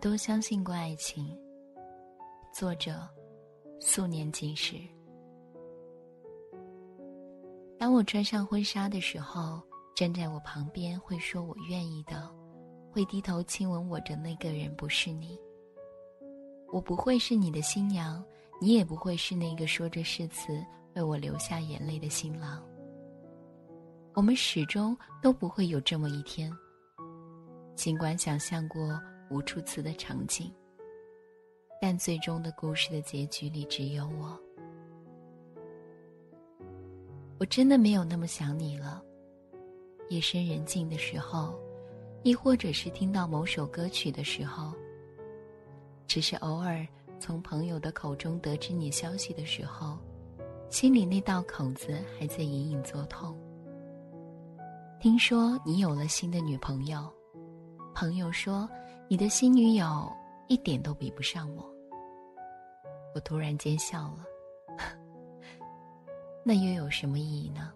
都相信过爱情。作者：素年锦时。当我穿上婚纱的时候，站在我旁边会说我愿意的，会低头亲吻我的那个人不是你。我不会是你的新娘，你也不会是那个说着誓词为我流下眼泪的新郎。我们始终都不会有这么一天。尽管想象过。无数次的场景，但最终的故事的结局里只有我。我真的没有那么想你了。夜深人静的时候，亦或者是听到某首歌曲的时候，只是偶尔从朋友的口中得知你消息的时候，心里那道口子还在隐隐作痛。听说你有了新的女朋友，朋友说。你的新女友一点都比不上我。我突然间笑了，那又有什么意义呢？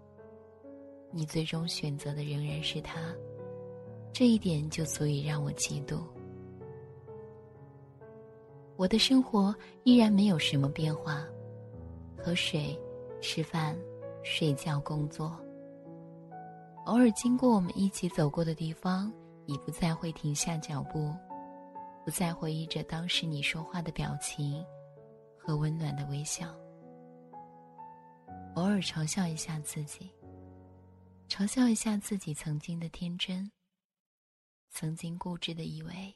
你最终选择的仍然是他，这一点就足以让我嫉妒。我的生活依然没有什么变化，喝水、吃饭、睡觉、工作。偶尔经过我们一起走过的地方。已不再会停下脚步，不再回忆着当时你说话的表情和温暖的微笑。偶尔嘲笑一下自己，嘲笑一下自己曾经的天真，曾经固执的以为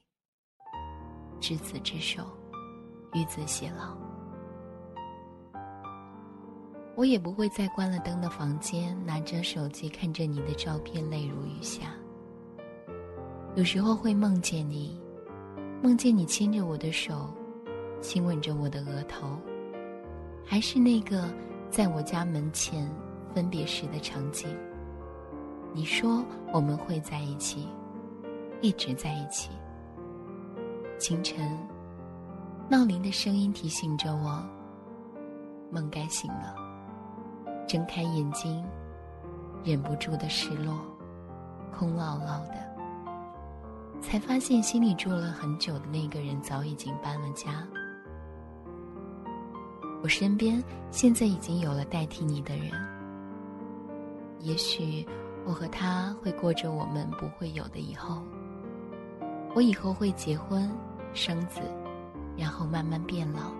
执子之手，与子偕老。我也不会在关了灯的房间，拿着手机看着你的照片，泪如雨下。有时候会梦见你，梦见你牵着我的手，亲吻着我的额头，还是那个在我家门前分别时的场景。你说我们会在一起，一直在一起。清晨，闹铃的声音提醒着我，梦该醒了。睁开眼睛，忍不住的失落，空落落的。才发现心里住了很久的那个人早已经搬了家。我身边现在已经有了代替你的人，也许我和他会过着我们不会有的以后。我以后会结婚、生子，然后慢慢变老。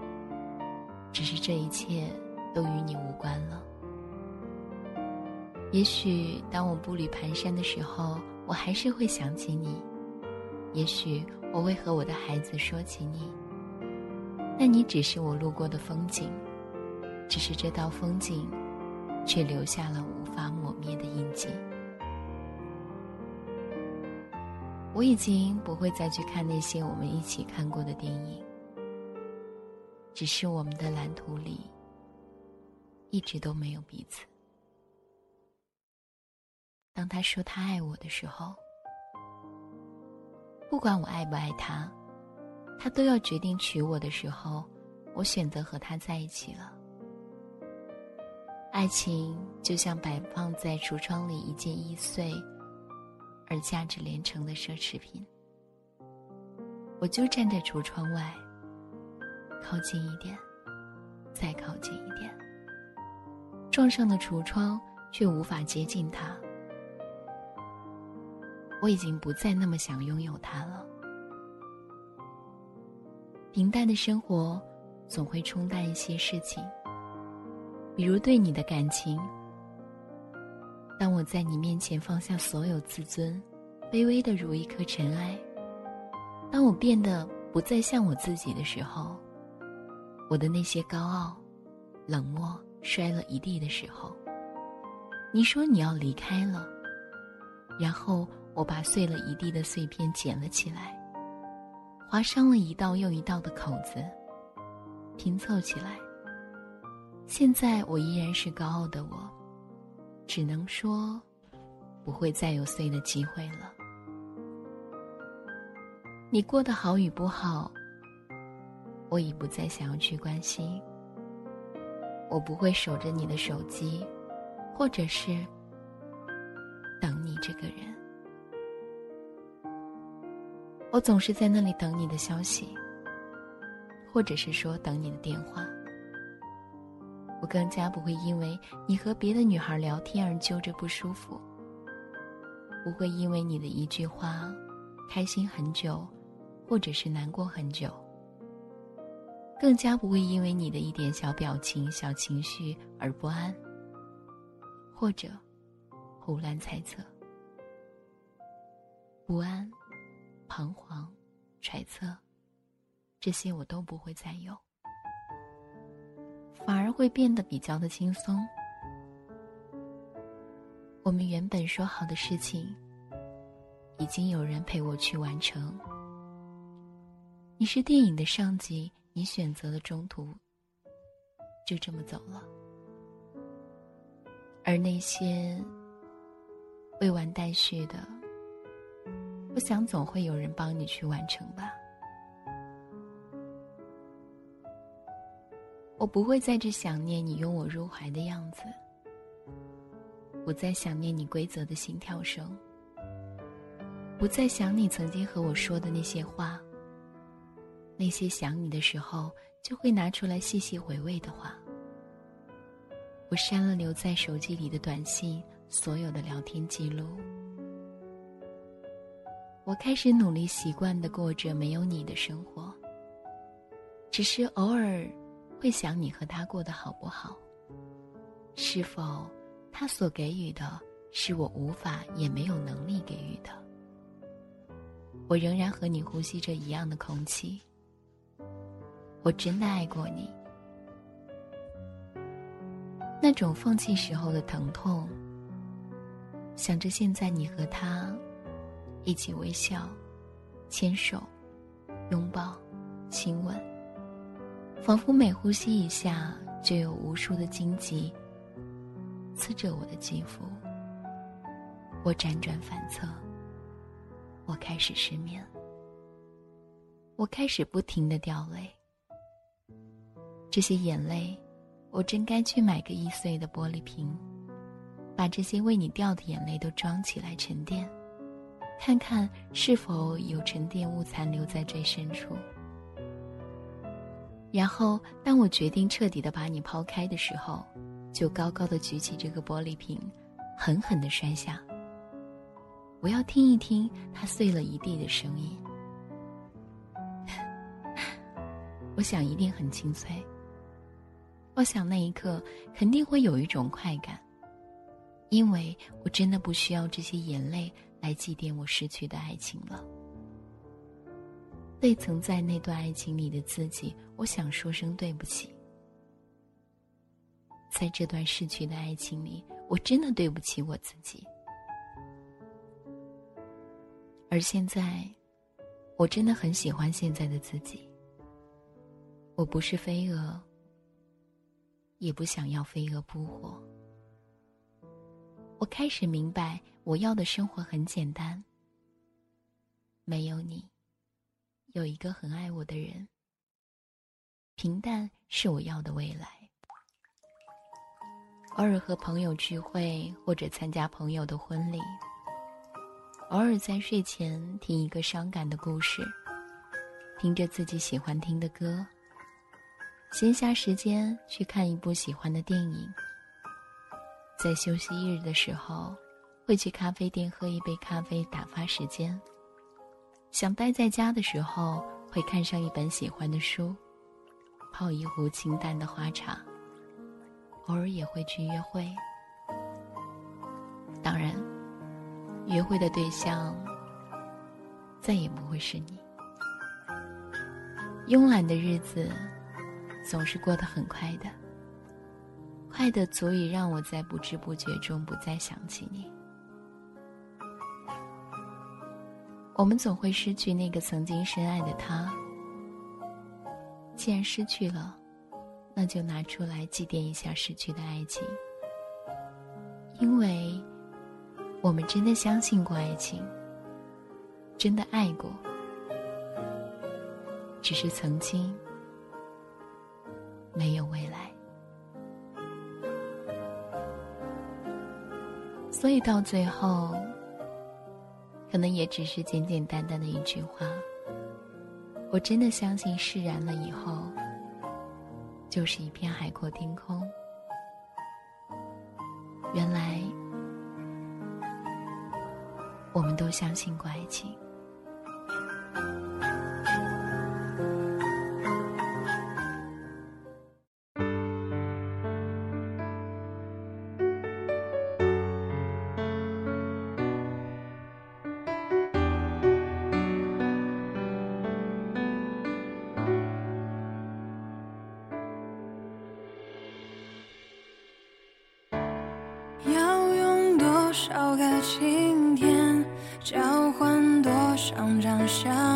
只是这一切都与你无关了。也许当我步履蹒跚的时候，我还是会想起你；也许我会和我的孩子说起你。但你只是我路过的风景，只是这道风景，却留下了无法抹灭的印记。我已经不会再去看那些我们一起看过的电影，只是我们的蓝图里，一直都没有彼此。当他说他爱我的时候，不管我爱不爱他。他都要决定娶我的时候，我选择和他在一起了。爱情就像摆放在橱窗里一件易碎而价值连城的奢侈品。我就站在橱窗外，靠近一点，再靠近一点，撞上了橱窗，却无法接近他。我已经不再那么想拥有他了。平淡的生活，总会冲淡一些事情，比如对你的感情。当我在你面前放下所有自尊，卑微的如一颗尘埃；当我变得不再像我自己的时候，我的那些高傲、冷漠摔了一地的时候，你说你要离开了，然后我把碎了一地的碎片捡了起来。划伤了一道又一道的口子，拼凑起来。现在我依然是高傲的我，只能说，不会再有碎的机会了。你过得好与不好，我已不再想要去关心。我不会守着你的手机，或者是等你这个人。我总是在那里等你的消息，或者是说等你的电话。我更加不会因为你和别的女孩聊天而揪着不舒服，不会因为你的一句话开心很久，或者是难过很久。更加不会因为你的一点小表情、小情绪而不安，或者胡乱猜测。不安。彷徨、揣测，这些我都不会再有，反而会变得比较的轻松。我们原本说好的事情，已经有人陪我去完成。你是电影的上级，你选择了中途就这么走了，而那些未完待续的。我想，总会有人帮你去完成吧。我不会再去想念你拥我入怀的样子，不再想念你规则的心跳声，不再想你曾经和我说的那些话，那些想你的时候就会拿出来细细回味的话。我删了留在手机里的短信，所有的聊天记录。我开始努力习惯的过着没有你的生活。只是偶尔会想你和他过得好不好？是否他所给予的是我无法也没有能力给予的？我仍然和你呼吸着一样的空气。我真的爱过你。那种放弃时候的疼痛，想着现在你和他。一起微笑，牵手，拥抱，亲吻，仿佛每呼吸一下，就有无数的荆棘刺着我的肌肤。我辗转反侧，我开始失眠，我开始不停的掉泪。这些眼泪，我真该去买个易碎的玻璃瓶，把这些为你掉的眼泪都装起来沉淀。看看是否有沉淀物残留在最深处。然后，当我决定彻底的把你抛开的时候，就高高的举起这个玻璃瓶，狠狠的摔下。我要听一听它碎了一地的声音。我想一定很清脆。我想那一刻肯定会有一种快感，因为我真的不需要这些眼泪来祭奠我失去的爱情了。未曾在那段爱情里的自己，我想说声对不起。在这段逝去的爱情里，我真的对不起我自己。而现在，我真的很喜欢现在的自己。我不是飞蛾，也不想要飞蛾扑火。我开始明白，我要的生活很简单。没有你，有一个很爱我的人。平淡是我要的未来。偶尔和朋友聚会，或者参加朋友的婚礼。偶尔在睡前听一个伤感的故事，听着自己喜欢听的歌。闲暇时间去看一部喜欢的电影，在休息一日的时候，会去咖啡店喝一杯咖啡打发时间。想待在家的时候，会看上一本喜欢的书，泡一壶清淡的花茶。偶尔也会去约会，当然，约会的对象再也不会是你。慵懒的日子。总是过得很快的，快的足以让我在不知不觉中不再想起你。我们总会失去那个曾经深爱的他，既然失去了，那就拿出来祭奠一下失去的爱情，因为我们真的相信过爱情，真的爱过，只是曾经。没有未来，所以到最后，可能也只是简简单单的一句话。我真的相信，释然了以后，就是一片海阔天空。原来，我们都相信过爱情。晴天，交换多少张相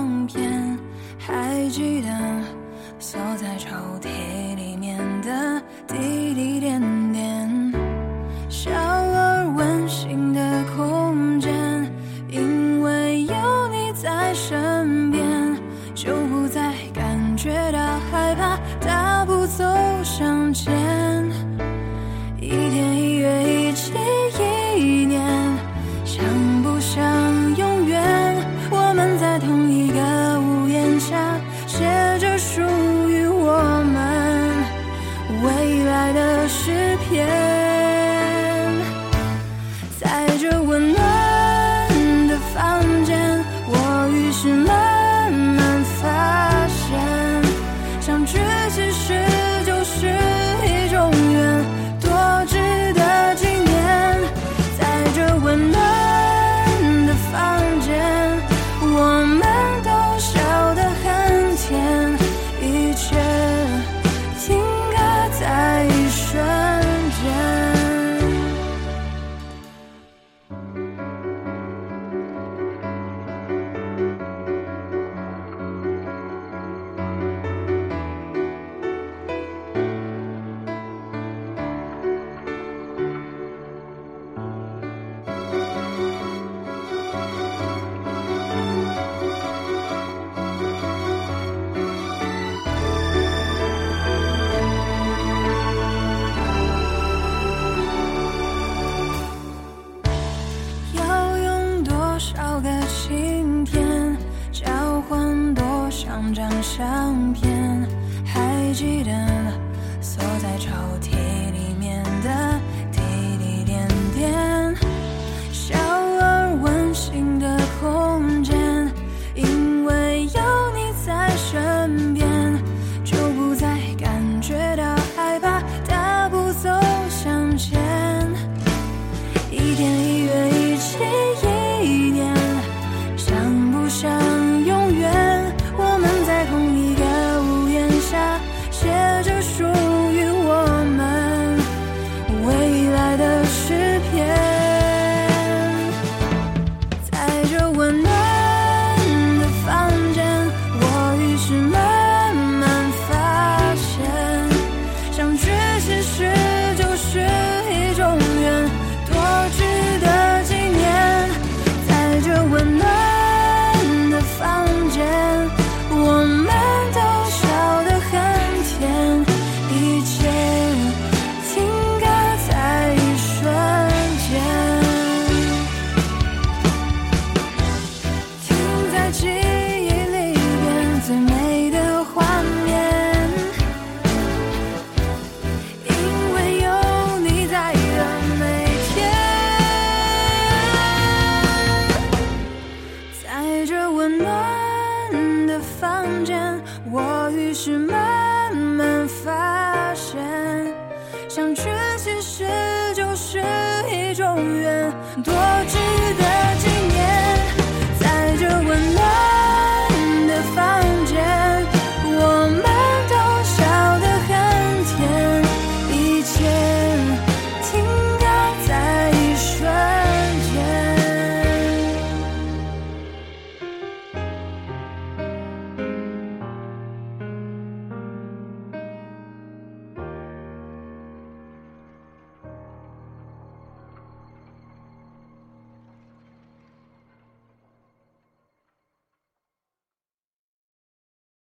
相